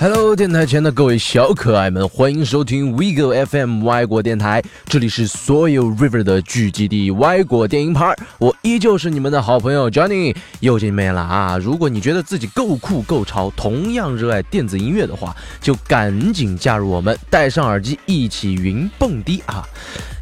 Hello，电台前的各位小可爱们，欢迎收听 WeGo FM 外国电台，这里是所有 River 的聚集地，外国电影派。我依旧是你们的好朋友 Johnny，又见面了啊！如果你觉得自己够酷够潮，同样热爱电子音乐的话，就赶紧加入我们，戴上耳机一起云蹦迪啊！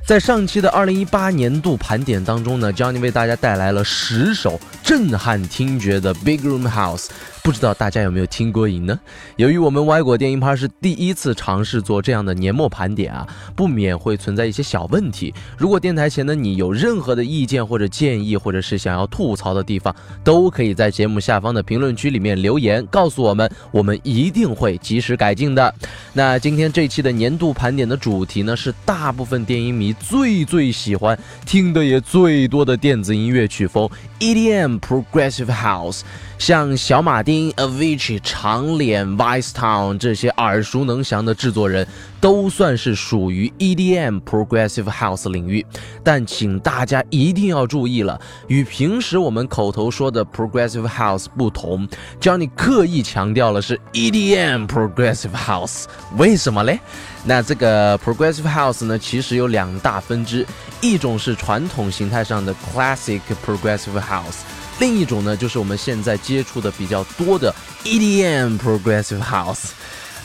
在上期的二零一八年度盘点当中呢，Johnny 为大家带来了十首震撼听觉的 Big Room House。不知道大家有没有听过瘾呢？由于我们歪果电音趴是第一次尝试做这样的年末盘点啊，不免会存在一些小问题。如果电台前的你有任何的意见或者建议，或者是想要吐槽的地方，都可以在节目下方的评论区里面留言告诉我们，我们一定会及时改进的。那今天这期的年度盘点的主题呢，是大部分电音迷最最喜欢听的也最多的电子音乐曲风 EDM Progressive House。像小马丁、Avicii、长脸、Vice Town 这些耳熟能详的制作人，都算是属于 EDM Progressive House 领域。但请大家一定要注意了，与平时我们口头说的 Progressive House 不同，Johnny 刻意强调了是 EDM Progressive House。为什么嘞？那这个 Progressive House 呢，其实有两大分支，一种是传统形态上的 Classic Progressive House。另一种呢，就是我们现在接触的比较多的 EDM Progressive House。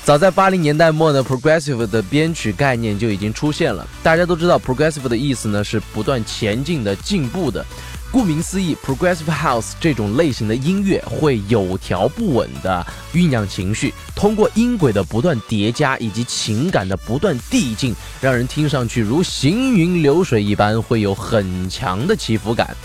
早在八零年代末呢，Progressive 的编曲概念就已经出现了。大家都知道，Progressive 的意思呢是不断前进的、进步的。顾名思义，Progressive House 这种类型的音乐会有条不紊的酝酿情绪，通过音轨的不断叠加以及情感的不断递进，让人听上去如行云流水一般，会有很强的起伏感。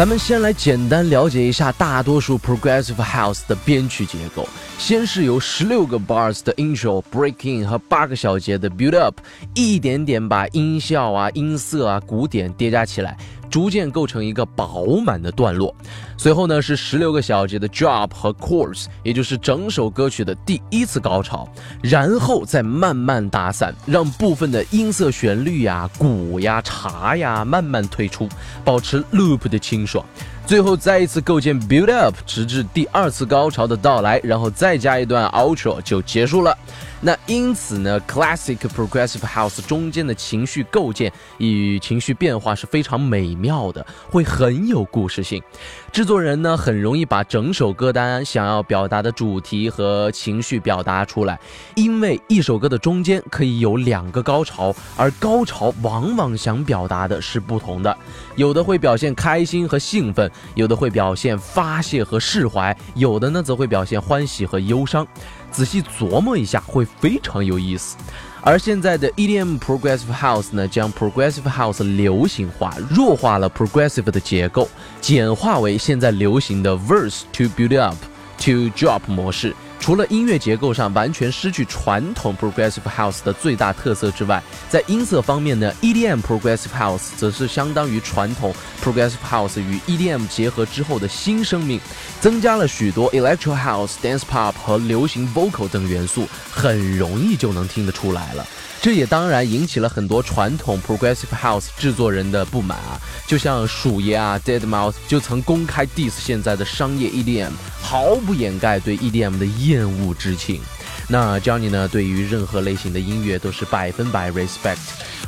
咱们先来简单了解一下大多数 progressive house 的编曲结构。先是由十六个 bars 的 intro breaking 和八个小节的 build up，一点点把音效啊、音色啊、鼓点叠加起来。逐渐构成一个饱满的段落，随后呢是十六个小节的 drop 和 chorus，也就是整首歌曲的第一次高潮，然后再慢慢打散，让部分的音色、旋律呀、鼓呀、茶呀慢慢退出，保持 loop 的清爽。最后再一次构建 build up，直至第二次高潮的到来，然后再加一段 outro 就结束了。那因此呢，classic progressive house 中间的情绪构建与情绪变化是非常美妙的，会很有故事性。制作人呢很容易把整首歌单想要表达的主题和情绪表达出来，因为一首歌的中间可以有两个高潮，而高潮往往想表达的是不同的，有的会表现开心和兴奋，有的会表现发泄和释怀，有的呢则会表现欢喜和忧伤。仔细琢磨一下，会非常有意思。而现在的 EDM Progressive House 呢，将 Progressive House 流行化，弱化了 Progressive 的结构，简化为现在流行的 Verse to Build Up to Drop 模式。除了音乐结构上完全失去传统 progressive house 的最大特色之外，在音色方面呢，EDM progressive house 则是相当于传统 progressive house 与 EDM 结合之后的新生命，增加了许多 electro house、dance pop 和流行 vocal 等元素，很容易就能听得出来了。这也当然引起了很多传统 progressive house 制作人的不满啊，就像鼠爷啊，Dead Mouse 就曾公开 diss 现在的商业 EDM，毫不掩盖对 EDM 的厌恶之情。那 Johnny 呢，对于任何类型的音乐都是百分百 respect，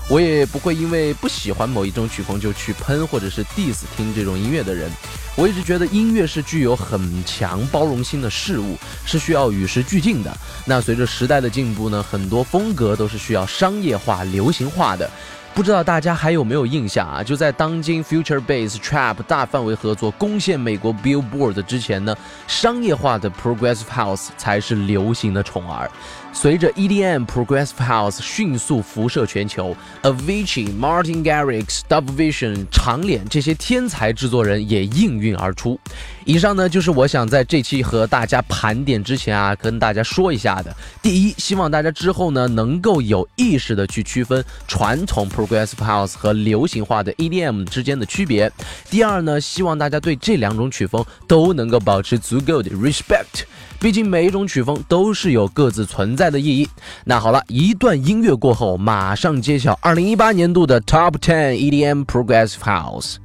我也不会因为不喜欢某一种曲风就去喷或者是 diss 听这种音乐的人。我一直觉得音乐是具有很强包容心的事物，是需要与时俱进的。那随着时代的进步呢，很多风格都是需要商业化、流行化的。不知道大家还有没有印象啊？就在当今 Future Bass Trap 大范围合作攻陷美国 Billboard 之前呢，商业化的 Progressive House 才是流行的宠儿。随着 EDM Progressive House 迅速辐射全球，Avicii、Martin Garrix、Dubvision、长脸这些天才制作人也应运而出。以上呢，就是我想在这期和大家盘点之前啊，跟大家说一下的。第一，希望大家之后呢，能够有意识的去区分传统 Progressive House 和流行化的 EDM 之间的区别。第二呢，希望大家对这两种曲风都能够保持足够的 respect。毕竟每一种曲风都是有各自存在的意义。那好了，一段音乐过后，马上揭晓二零一八年度的 Top Ten EDM Progressive House。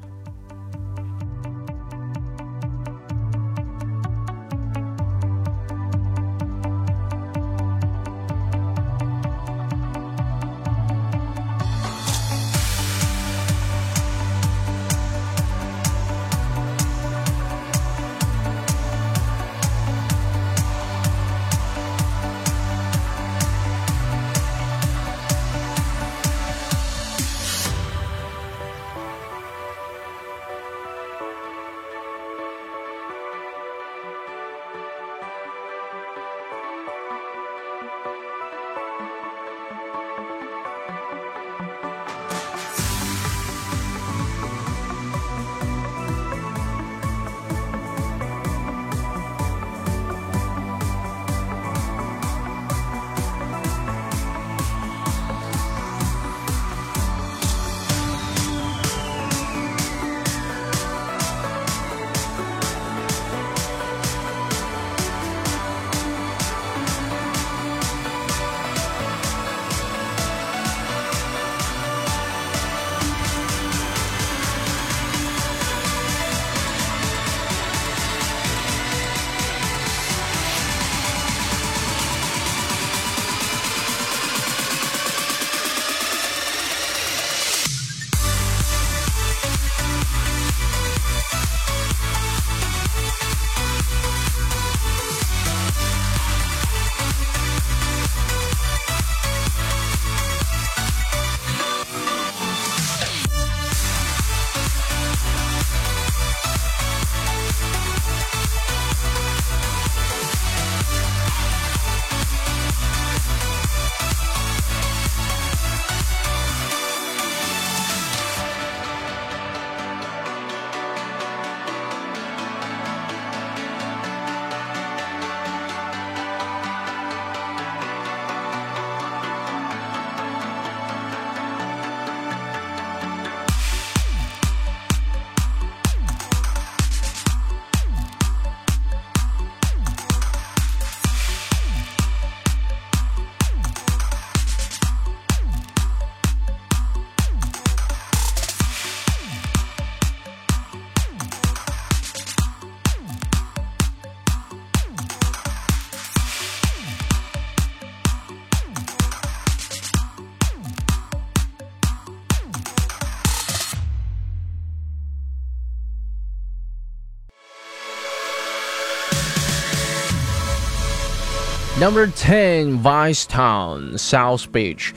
Number ten, Vice Town, South Beach。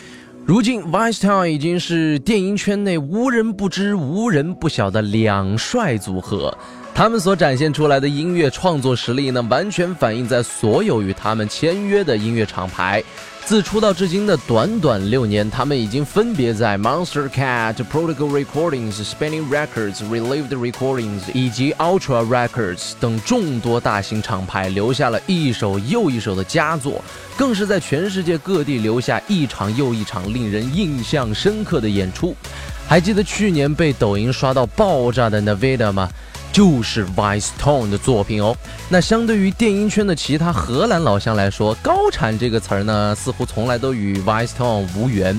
如今，Vice Town 已经是电影圈内无人不知、无人不晓的两帅组合。他们所展现出来的音乐创作实力呢，完全反映在所有与他们签约的音乐厂牌。自出道至今的短短六年，他们已经分别在 Monster Cat、Protocol Recordings、Spinning Records、Relieved Recordings 以及 Ultra Records 等众多大型厂牌留下了一首又一首的佳作，更是在全世界各地留下一场又一场令人印象深刻的演出。还记得去年被抖音刷到爆炸的 Nevada 吗？就是 Vice Tone 的作品哦。那相对于电音圈的其他荷兰老乡来说，高产这个词儿呢，似乎从来都与 Vice Tone 无缘。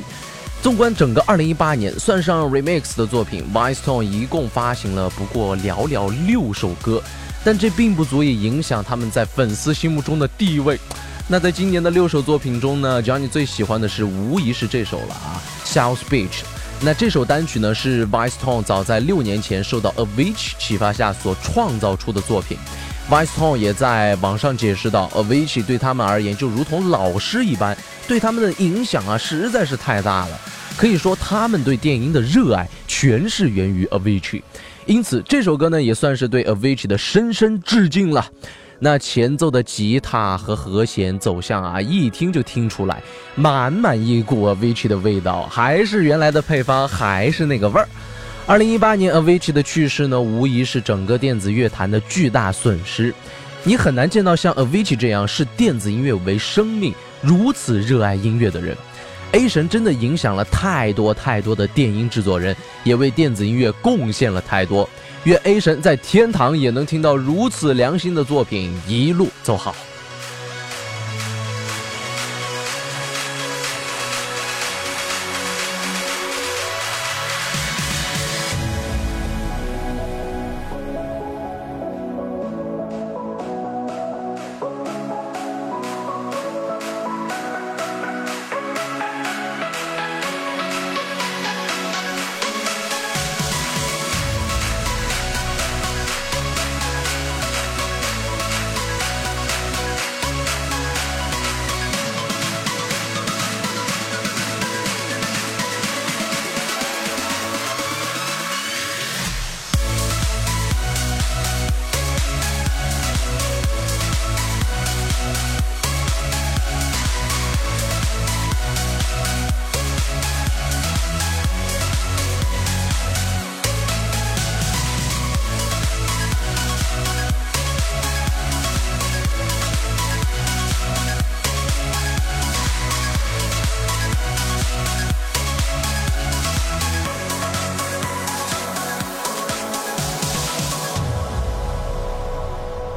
纵观整个2018年，算上 Remix 的作品，Vice Tone 一共发行了不过寥寥六首歌，但这并不足以影响他们在粉丝心目中的地位。那在今年的六首作品中呢，Johnny 最喜欢的是无疑是这首了啊，South Beach。那这首单曲呢，是 Vice Tone 早在六年前受到 Avicii 启发下所创造出的作品。Vice Tone 也在网上解释到，Avicii 对他们而言就如同老师一般，对他们的影响啊实在是太大了。可以说，他们对电音的热爱全是源于 Avicii。因此，这首歌呢也算是对 Avicii 的深深致敬了。那前奏的吉他和和弦走向啊，一听就听出来，满满一股 Avicii 的味道，还是原来的配方，还是那个味儿。二零一八年 Avicii 的去世呢，无疑是整个电子乐坛的巨大损失。你很难见到像 Avicii 这样视电子音乐为生命、如此热爱音乐的人。A 神真的影响了太多太多的电音制作人，也为电子音乐贡献了太多。愿 A 神在天堂也能听到如此良心的作品，一路走好。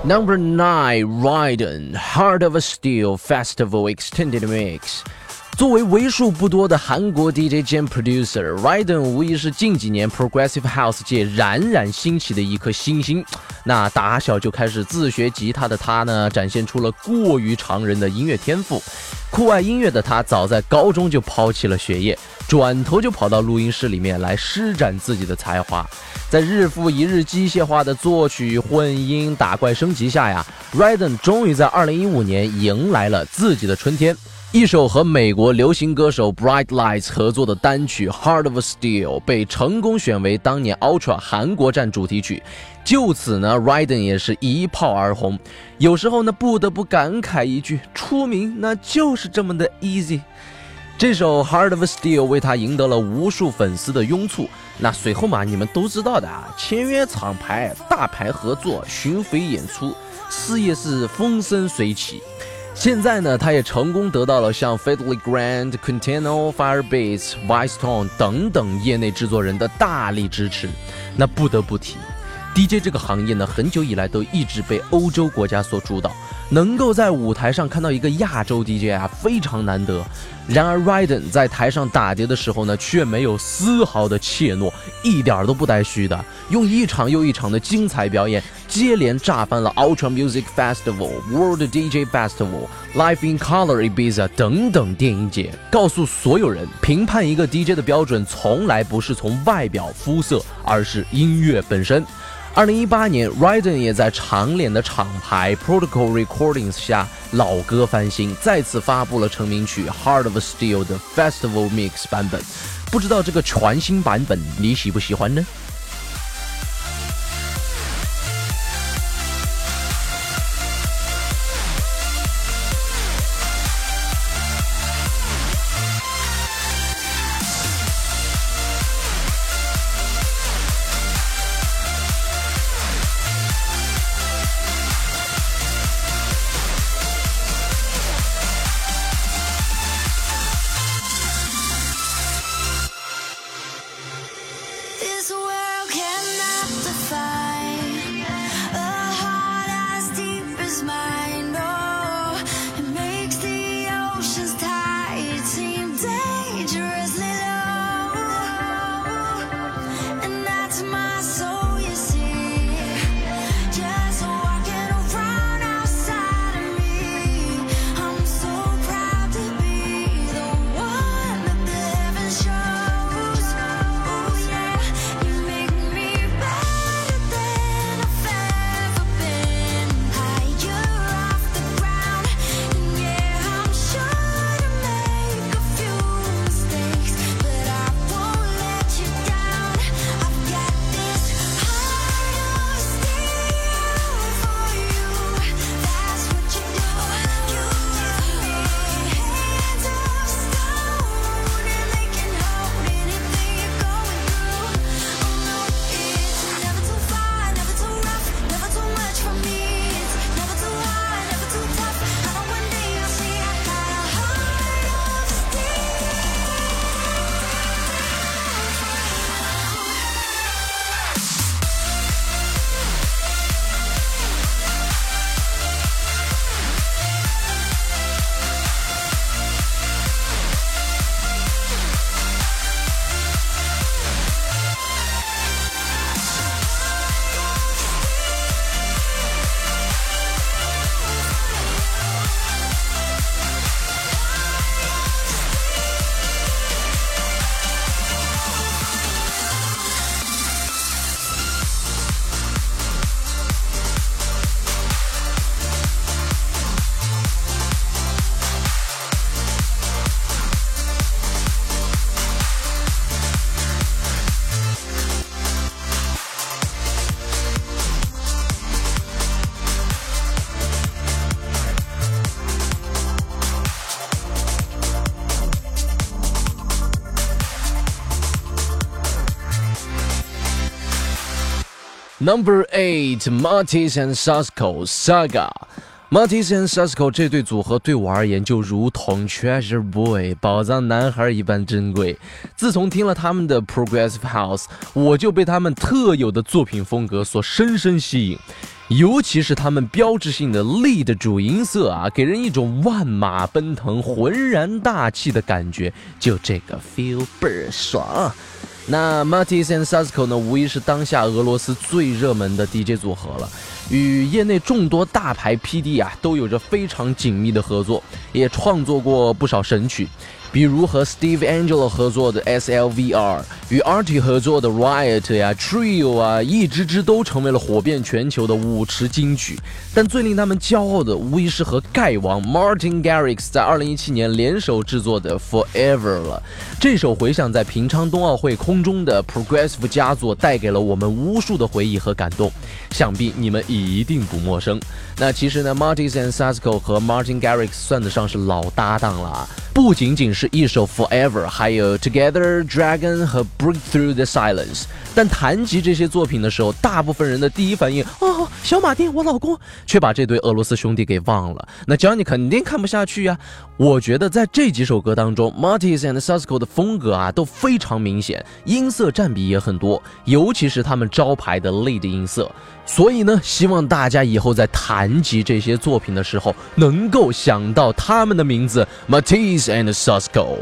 Number nine, Ryden, Heart of a Steel Festival Extended Mix。作为为数不多的韩国 DJ 兼 producer，Ryden 无疑是近几年 Progressive House 界冉冉兴起的一颗新星。那打小就开始自学吉他的他呢，展现出了过于常人的音乐天赋。酷爱音乐的他，早在高中就抛弃了学业，转头就跑到录音室里面来施展自己的才华。在日复一日机械化的作曲、混音、打怪升级下呀，Ryden 终于在2015年迎来了自己的春天。一首和美国流行歌手 Bright Lights 合作的单曲《Heart of Steel》被成功选为当年 Ultra 韩国站主题曲，就此呢，Ryden 也是一炮而红。有时候呢，不得不感慨一句：出名那就是这么的 easy。这首《Heart of Steel》为他赢得了无数粉丝的拥簇。那随后嘛，你们都知道的啊，签约厂牌、大牌合作、巡回演出，事业是风生水起。现在呢，他也成功得到了像 Fatally Grand、Quintino、Firebeats,、Vice Tone 等等业内制作人的大力支持。那不得不提，DJ 这个行业呢，很久以来都一直被欧洲国家所主导。能够在舞台上看到一个亚洲 DJ 啊，非常难得。然而，Ryden 在台上打碟的时候呢，却没有丝毫的怯懦，一点都不带虚的，用一场又一场的精彩表演，接连炸翻了 Ultra Music Festival、World DJ Festival、Live in Color Ibiza 等等电影节，告诉所有人，评判一个 DJ 的标准从来不是从外表肤色，而是音乐本身。二零一八年，Ryden 也在长脸的厂牌 Protocol Recordings 下老歌翻新，再次发布了成名曲《Heart of Steel》的 Festival Mix 版本。不知道这个全新版本你喜不喜欢呢？Number eight, Martis and Sasko Saga. Martis and Sasko 这对组合对我而言就如同 Treasure Boy 宝藏男孩一般珍贵。自从听了他们的 Progressive House，我就被他们特有的作品风格所深深吸引。尤其是他们标志性的 lead 主音色啊，给人一种万马奔腾、浑然大气的感觉，就这个 feel 倍儿爽。那 Matis and Sasko 呢，无疑是当下俄罗斯最热门的 DJ 组合了，与业内众多大牌 PD 啊都有着非常紧密的合作，也创作过不少神曲。比如和 Steve Angelo 合作的 SLVR，与 Artie 合作的 Riot 呀、Trio 啊，一支支都成为了火遍全球的舞池金曲。但最令他们骄傲的，无疑是和盖王 Martin Garrix 在2017年联手制作的 Forever 了。这首回响在平昌冬奥会空中的 Progressive 佳作，带给了我们无数的回忆和感动，想必你们一定不陌生。那其实呢，Martin and Sasko 和 Martin Garrix 算得上是老搭档了啊，不仅仅是。一首 Forever，还有 Together Dragon 和 Break Through the Silence。但谈及这些作品的时候，大部分人的第一反应，哦，小马丁，我老公，却把这对俄罗斯兄弟给忘了。那 Johnny 肯定看不下去呀。我觉得在这几首歌当中，Martis and Sasko 的风格啊都非常明显，音色占比也很多，尤其是他们招牌的 lead 音色。所以呢，希望大家以后在谈及这些作品的时候，能够想到他们的名字，Martis and Susco。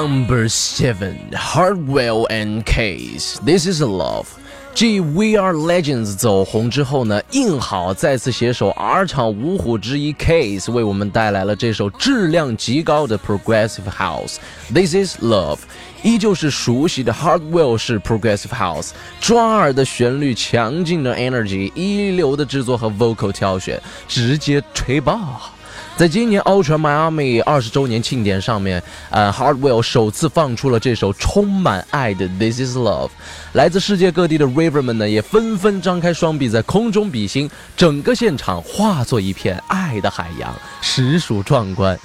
Number seven, Hardwell and Case. This is love. 继 We Are Legends 走红之后呢，硬好再次携手 R 厂五虎之一 Case 为我们带来了这首质量极高的 Progressive House。This is Love，依旧是熟悉的 Hardwell 式 Progressive House，抓耳的旋律，强劲的 Energy，一流的制作和 Vocal 挑选，直接吹爆。在今年 Ultra Miami 二十周年庆典上面，呃，Hardwell 首次放出了这首充满爱的 This Is Love，来自世界各地的 River 们呢也纷纷张开双臂在空中比心，整个现场化作一片爱的海洋，实属壮观。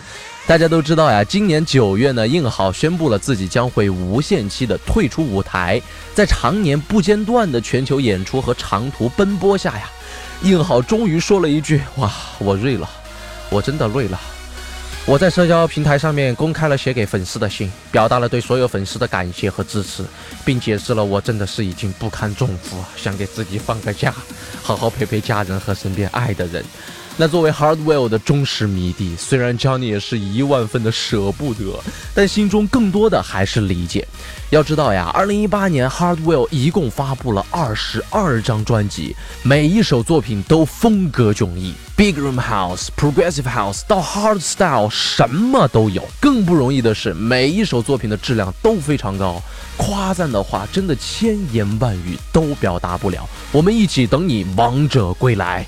大家都知道呀，今年九月呢，硬好宣布了自己将会无限期的退出舞台，在常年不间断的全球演出和长途奔波下呀，硬好终于说了一句：哇，我累了。我真的累了。我在社交平台上面公开了写给粉丝的信，表达了对所有粉丝的感谢和支持，并解释了我真的是已经不堪重负，想给自己放个假，好好陪陪家人和身边爱的人。那作为 Hardwell 的忠实迷弟，虽然 Johnny 也是一万分的舍不得，但心中更多的还是理解。要知道呀，二零一八年 Hardwell 一共发布了二十二张专辑，每一首作品都风格迥异，Big Room House、Progressive House 到 Hard Style 什么都有。更不容易的是，每一首作品的质量都非常高，夸赞的话真的千言万语都表达不了。我们一起等你王者归来。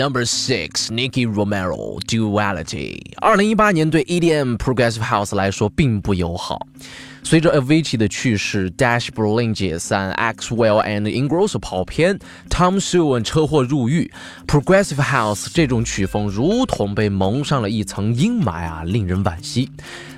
Number six, Nicky Romero, Duality。二零一八年对 EDM Progressive House 来说并不友好。随着 Avicii 的去世，Dash Berlin 解散，Axwell and Ingrosso 跑偏，Tom s e w a n 车祸入狱，Progressive House 这种曲风如同被蒙上了一层阴霾啊，令人惋惜。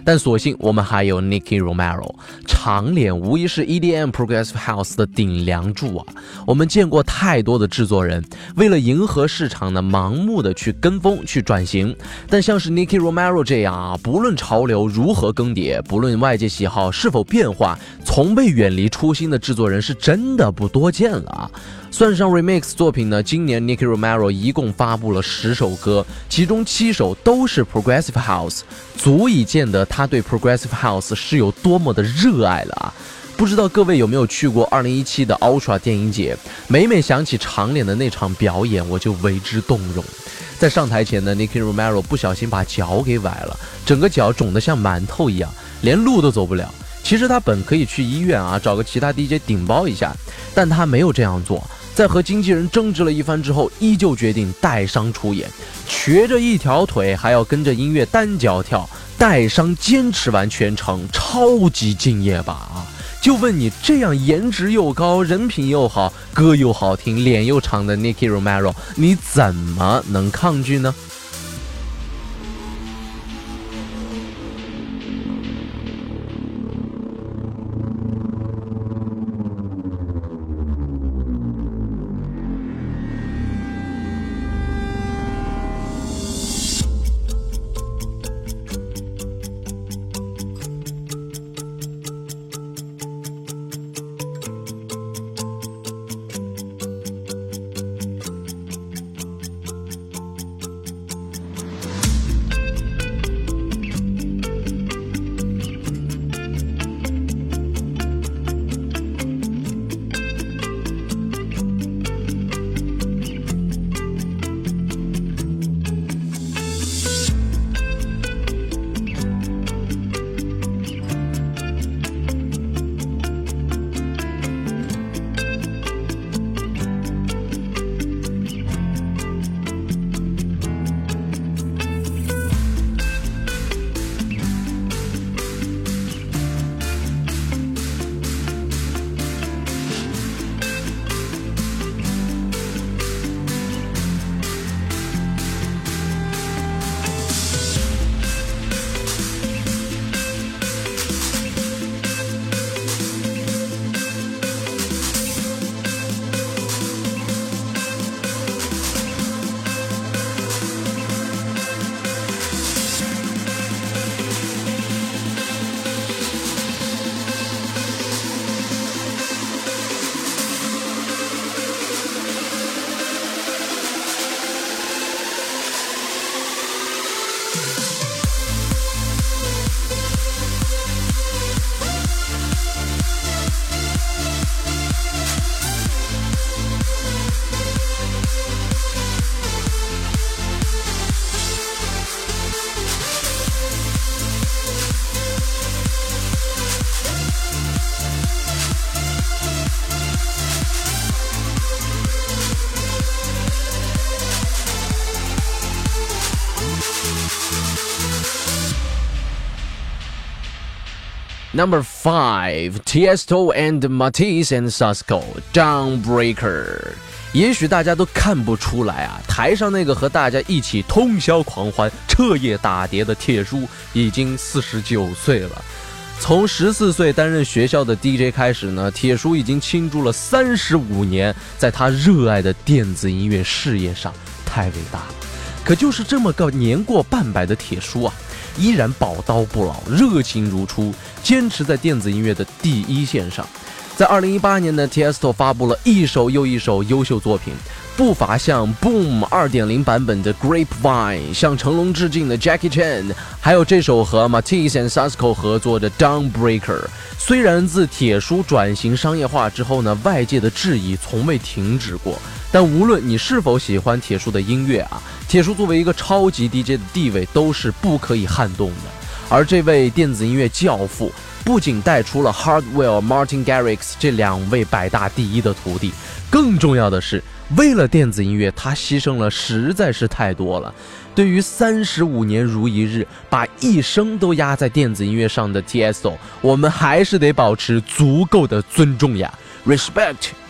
但所幸我们还有 Nicky Romero，长脸无疑是 EDM Progressive House 的顶梁柱啊。我们见过太多的制作人为了迎合市场呢，盲目的去跟风去转型，但像是 Nicky Romero 这样啊，不论潮流如何更迭，不论外界喜好是否变化，从未远离初心的制作人是真的不多见了啊。算上 remix 作品呢，今年 Nicky Romero 一共发布了十首歌，其中七首都是 Progressive House，足以见得他对 Progressive House 是有多么的热爱了啊！不知道各位有没有去过2017的 Ultra 电影节？每每想起长脸的那场表演，我就为之动容。在上台前呢，Nicky Romero 不小心把脚给崴了，整个脚肿得像馒头一样，连路都走不了。其实他本可以去医院啊，找个其他 DJ 顶包一下，但他没有这样做。在和经纪人争执了一番之后，依旧决定带伤出演，瘸着一条腿还要跟着音乐单脚跳，带伤坚持完全程，超级敬业吧啊！就问你，这样颜值又高、人品又好、歌又好听、脸又长的 Nicki Romero，你怎么能抗拒呢？Number five, Tiesto and Matisse and Sasko, Downbreaker。也许大家都看不出来啊，台上那个和大家一起通宵狂欢、彻夜打碟的铁叔已经四十九岁了。从十四岁担任学校的 DJ 开始呢，铁叔已经倾注了三十五年在他热爱的电子音乐事业上，太伟大了。可就是这么个年过半百的铁叔啊。依然宝刀不老，热情如初，坚持在电子音乐的第一线上。在二零一八年呢，Tiesto 发布了一首又一首优秀作品，不乏像 Boom 二点零版本的 Grapevine，向成龙致敬的 Jackie Chan，还有这首和 Matisse and Sasko 合作的 Downbreaker。虽然自铁叔转型商业化之后呢，外界的质疑从未停止过。但无论你是否喜欢铁叔的音乐啊，铁叔作为一个超级 DJ 的地位都是不可以撼动的。而这位电子音乐教父不仅带出了 Hardwell、Martin Garrix 这两位百大第一的徒弟，更重要的是，为了电子音乐，他牺牲了实在是太多了。对于三十五年如一日，把一生都压在电子音乐上的 TSO，我们还是得保持足够的尊重呀，Respect。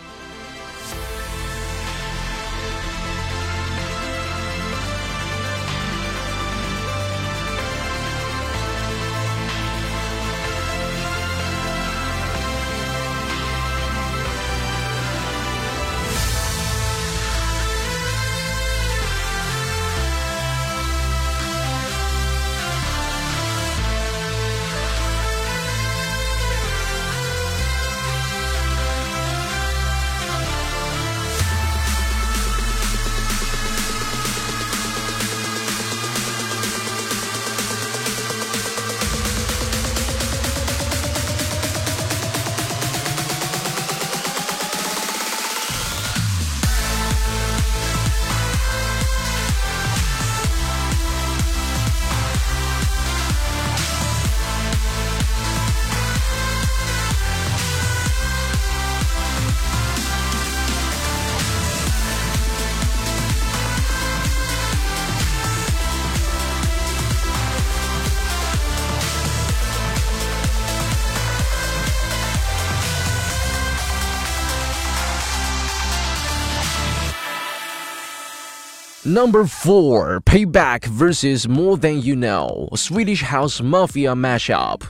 Number four, Payback versus More Than You Know, Swedish House Mafia mashup.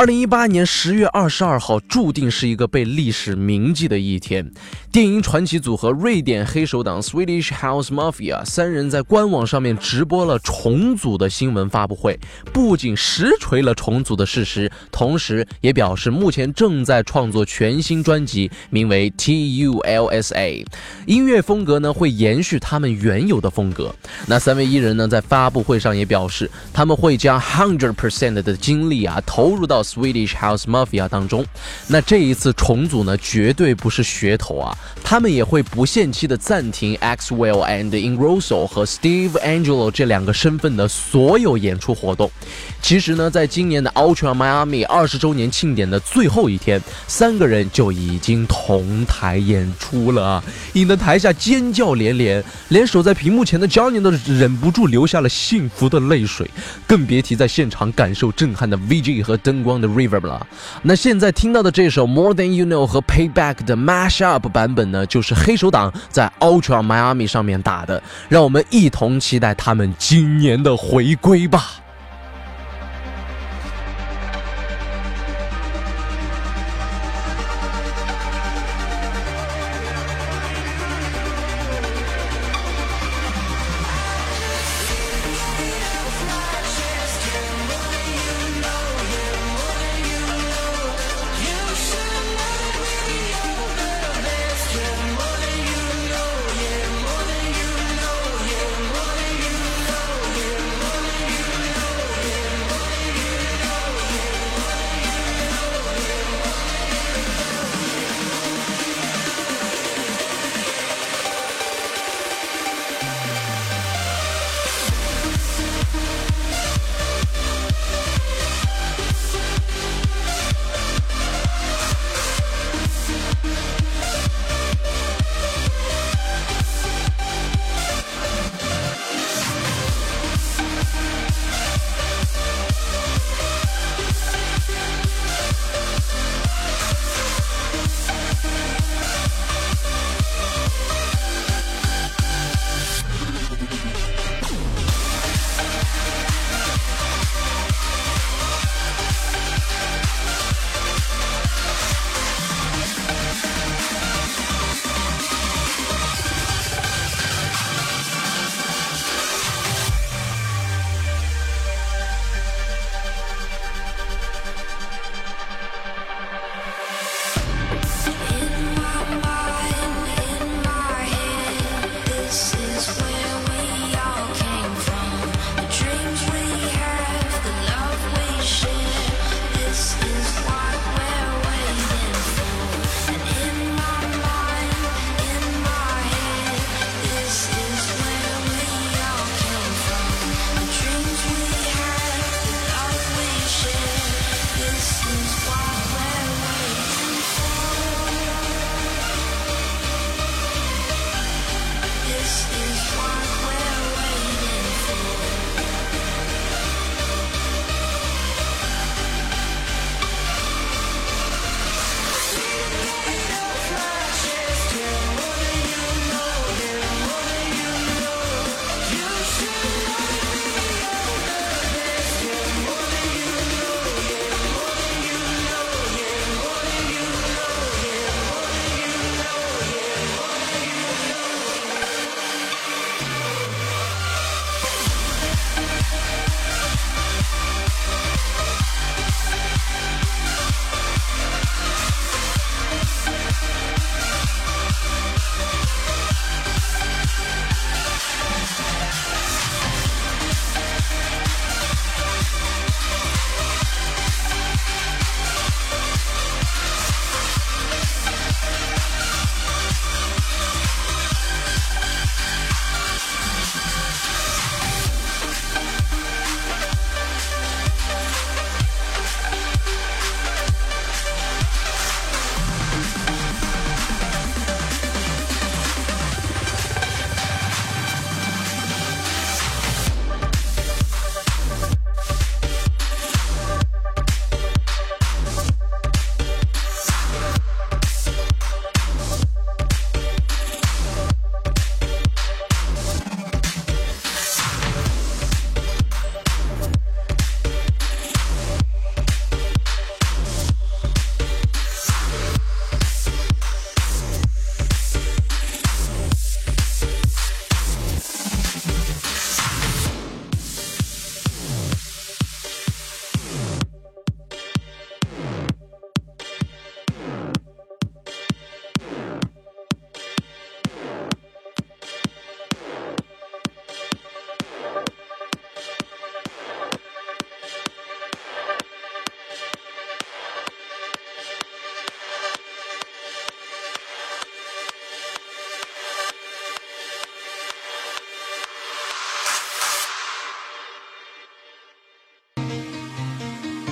二零一八年十月二十二号注定是一个被历史铭记的一天。电音传奇组合瑞典黑手党 Swedish House Mafia 三人在官网上面直播了重组的新闻发布会，不仅实锤了重组的事实，同时也表示目前正在创作全新专辑，名为 TULSA，音乐风格呢会延续他们原有的风格。那三位艺人呢在发布会上也表示，他们会将 hundred percent 的精力啊投入到。Swedish House Mafia 当中，那这一次重组呢，绝对不是噱头啊！他们也会不限期的暂停 Axwell and Ingrosso 和 Steve Angelo 这两个身份的所有演出活动。其实呢，在今年的 Ultra Miami 二十周年庆典的最后一天，三个人就已经同台演出了，引得台下尖叫连连，连守在屏幕前的 Johnny 都忍不住流下了幸福的泪水，更别提在现场感受震撼的 VG 和灯光 The Reverb 了。那现在听到的这首 More Than You Know 和 Payback 的 Mashup 版本呢，就是黑手党在 Ultra Miami 上面打的，让我们一同期待他们今年的回归吧。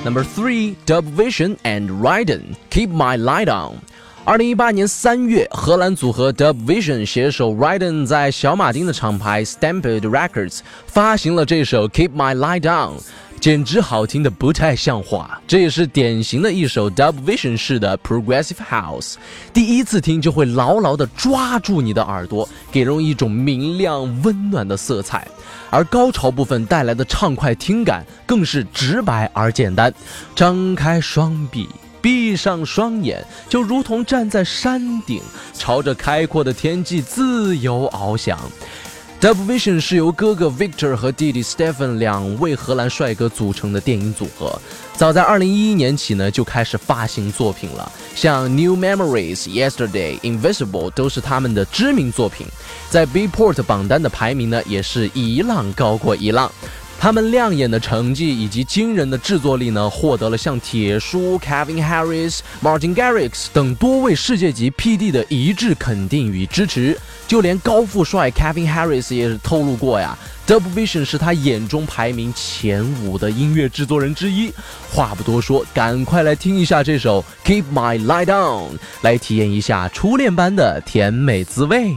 Number three, Dub Vision and Ryden, Keep My Light On。二零一八年三月，荷兰组合 Dub Vision 携手 Ryden 在小马丁的厂牌 Stamped Records 发行了这首 Keep My Light On。简直好听的不太像话，这也是典型的一首 Dub Vision 式的 Progressive House。第一次听就会牢牢地抓住你的耳朵，给人一种明亮温暖的色彩。而高潮部分带来的畅快听感更是直白而简单。张开双臂，闭上双眼，就如同站在山顶，朝着开阔的天际自由翱翔。Dub Vision 是由哥哥 Victor 和弟弟 Stephen 两位荷兰帅哥组成的电影组合。早在2011年起呢，就开始发行作品了，像 New Memories、Yesterday、Invisible 都是他们的知名作品，在 b p o r t 榜单的排名呢，也是一浪高过一浪。他们亮眼的成绩以及惊人的制作力呢，获得了像铁叔、Kevin Harris、Martin Garrix 等多位世界级 PD 的一致肯定与支持。就连高富帅 Kevin Harris 也是透露过呀，Double Vision 是他眼中排名前五的音乐制作人之一。话不多说，赶快来听一下这首 Keep My Light On，来体验一下初恋般的甜美滋味。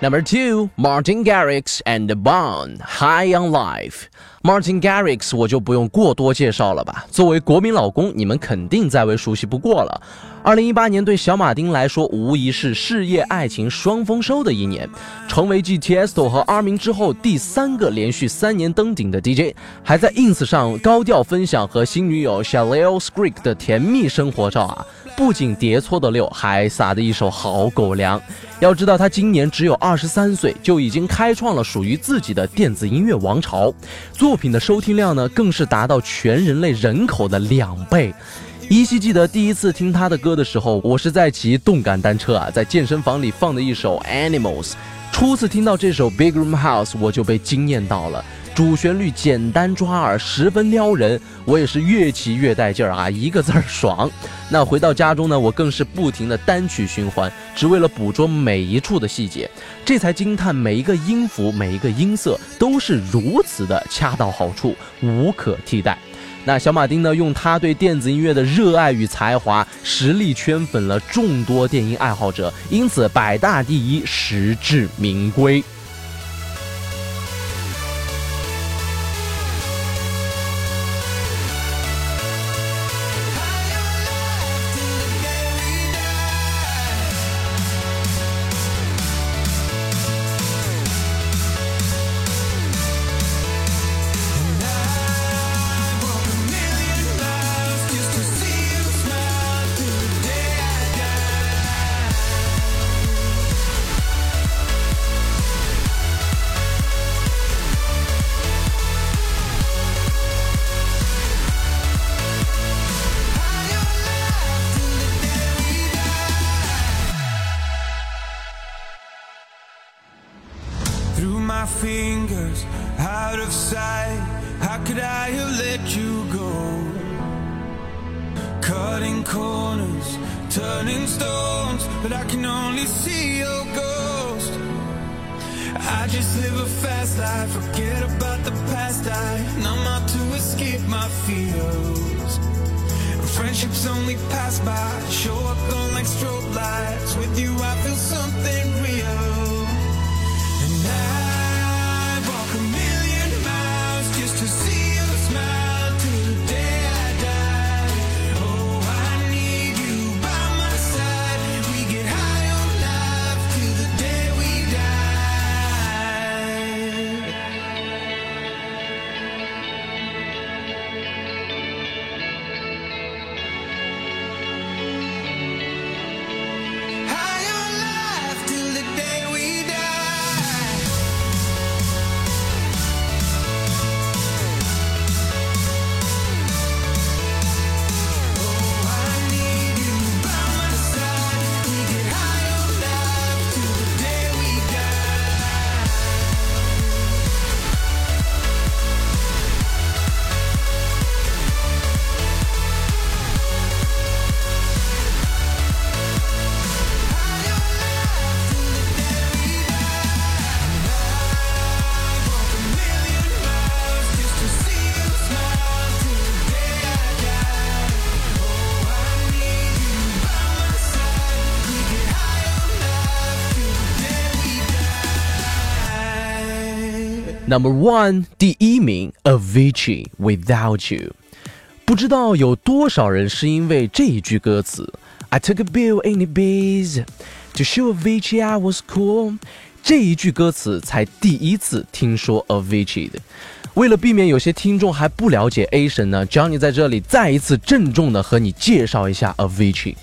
Number two, Martin Garrix and Bond, High on Life. Martin Garrix 我就不用过多介绍了吧，作为国民老公，你们肯定再为熟悉不过了。二零一八年对小马丁来说，无疑是事业爱情双丰收的一年，成为继 Tiesto 和阿明之后第三个连续三年登顶的 DJ，还在 ins 上高调分享和新女友 Shalel Skrik 的甜蜜生活照啊。不仅叠错的六，还撒的一手好狗粮。要知道，他今年只有二十三岁，就已经开创了属于自己的电子音乐王朝。作品的收听量呢，更是达到全人类人口的两倍。依稀记得第一次听他的歌的时候，我是在骑动感单车啊，在健身房里放的一首 Animals。初次听到这首 Big Room House，我就被惊艳到了。主旋律简单抓耳，十分撩人，我也是越骑越带劲儿啊，一个字儿爽。那回到家中呢，我更是不停的单曲循环，只为了捕捉每一处的细节，这才惊叹每一个音符、每一个音色都是如此的恰到好处，无可替代。那小马丁呢，用他对电子音乐的热爱与才华，实力圈粉了众多电音爱好者，因此百大第一，实至名归。I have let you go? Cutting corners, turning stones, but I can only see your ghost. I just live a fast life, forget about the past. I numb out to escape my fears. Friendships only pass by, show up on like strobe lights. With you, I Number one，第一名，Avicii Without You。不知道有多少人是因为这一句歌词，I took a bill in the biz to show Avicii I was cool，这一句歌词才第一次听说 Avicii 的。 为了避免有些听众还不了解 A 神呢，Johnny 在这里再一次郑重的和你介绍一下 Avicii。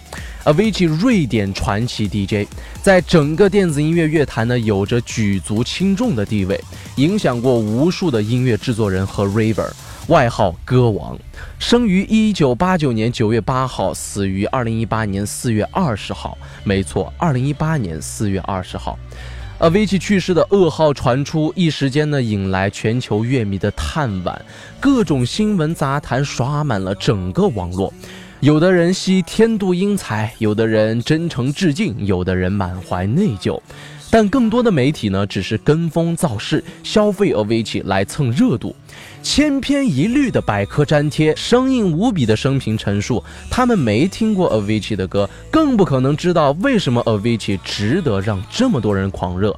Avicii，瑞典传奇 DJ，在整个电子音乐乐坛呢有着举足轻重的地位，影响过无数的音乐制作人和 Raver，外号歌王。生于一九八九年九月八号，死于二零一八年四月二十号。没错，二零一八年四月二十号啊。，Vic 去世的噩耗传出，一时间呢引来全球乐迷的叹惋，各种新闻杂谈刷满了整个网络。有的人惜天妒英才，有的人真诚致敬，有的人满怀内疚，但更多的媒体呢，只是跟风造势，消费 avici 来蹭热度，千篇一律的百科粘贴，生硬无比的生平陈述，他们没听过 avici 的歌，更不可能知道为什么 avici 值得让这么多人狂热。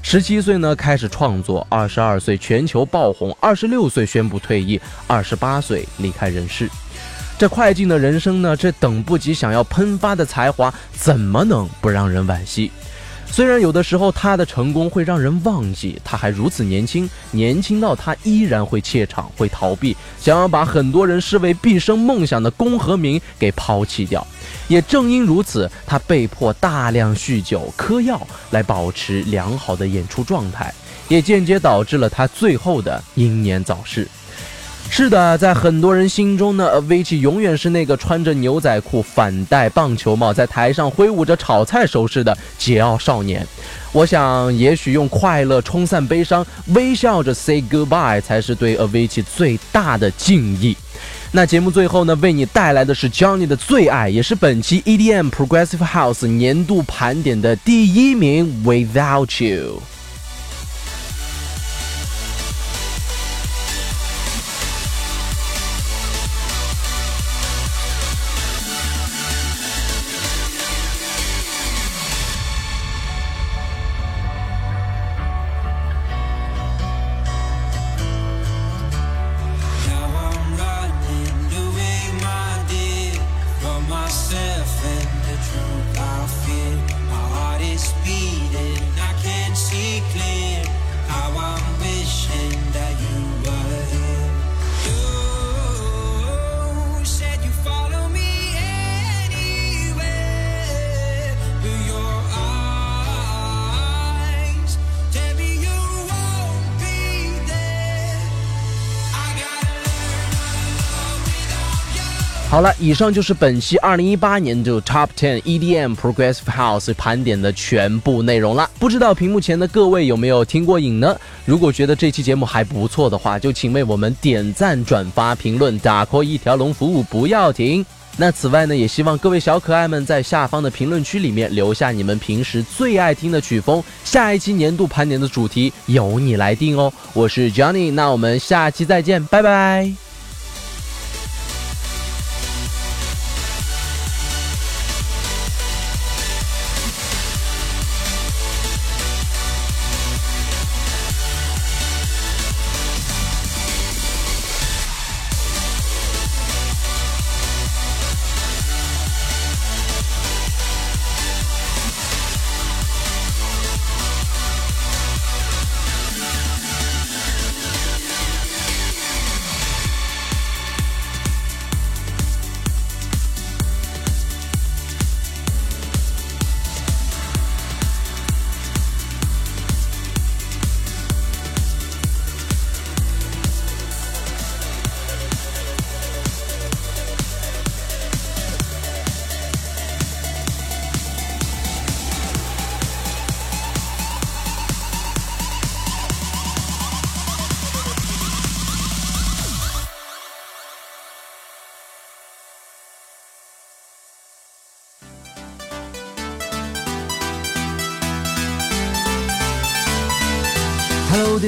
十七岁呢开始创作，二十二岁全球爆红，二十六岁宣布退役，二十八岁离开人世。这快进的人生呢？这等不及想要喷发的才华，怎么能不让人惋惜？虽然有的时候他的成功会让人忘记他还如此年轻，年轻到他依然会怯场、会逃避，想要把很多人视为毕生梦想的功和名给抛弃掉。也正因如此，他被迫大量酗酒、嗑药来保持良好的演出状态，也间接导致了他最后的英年早逝。是的，在很多人心中呢，Avicii 永远是那个穿着牛仔裤、反戴棒球帽，在台上挥舞着炒菜手势的桀骜少年。我想，也许用快乐冲散悲伤，微笑着 say goodbye，才是对 Avicii 最大的敬意。那节目最后呢，为你带来的是 Johnny 的最爱，也是本期 EDM Progressive House 年度盘点的第一名，Without You。好了，以上就是本期二零一八年度 Top Ten EDM Progressive House 盘点的全部内容了。不知道屏幕前的各位有没有听过瘾呢？如果觉得这期节目还不错的话，就请为我们点赞、转发、评论，打 call 一条龙服务不要停。那此外呢，也希望各位小可爱们在下方的评论区里面留下你们平时最爱听的曲风，下一期年度盘点的主题由你来定哦。我是 Johnny，那我们下期再见，拜拜。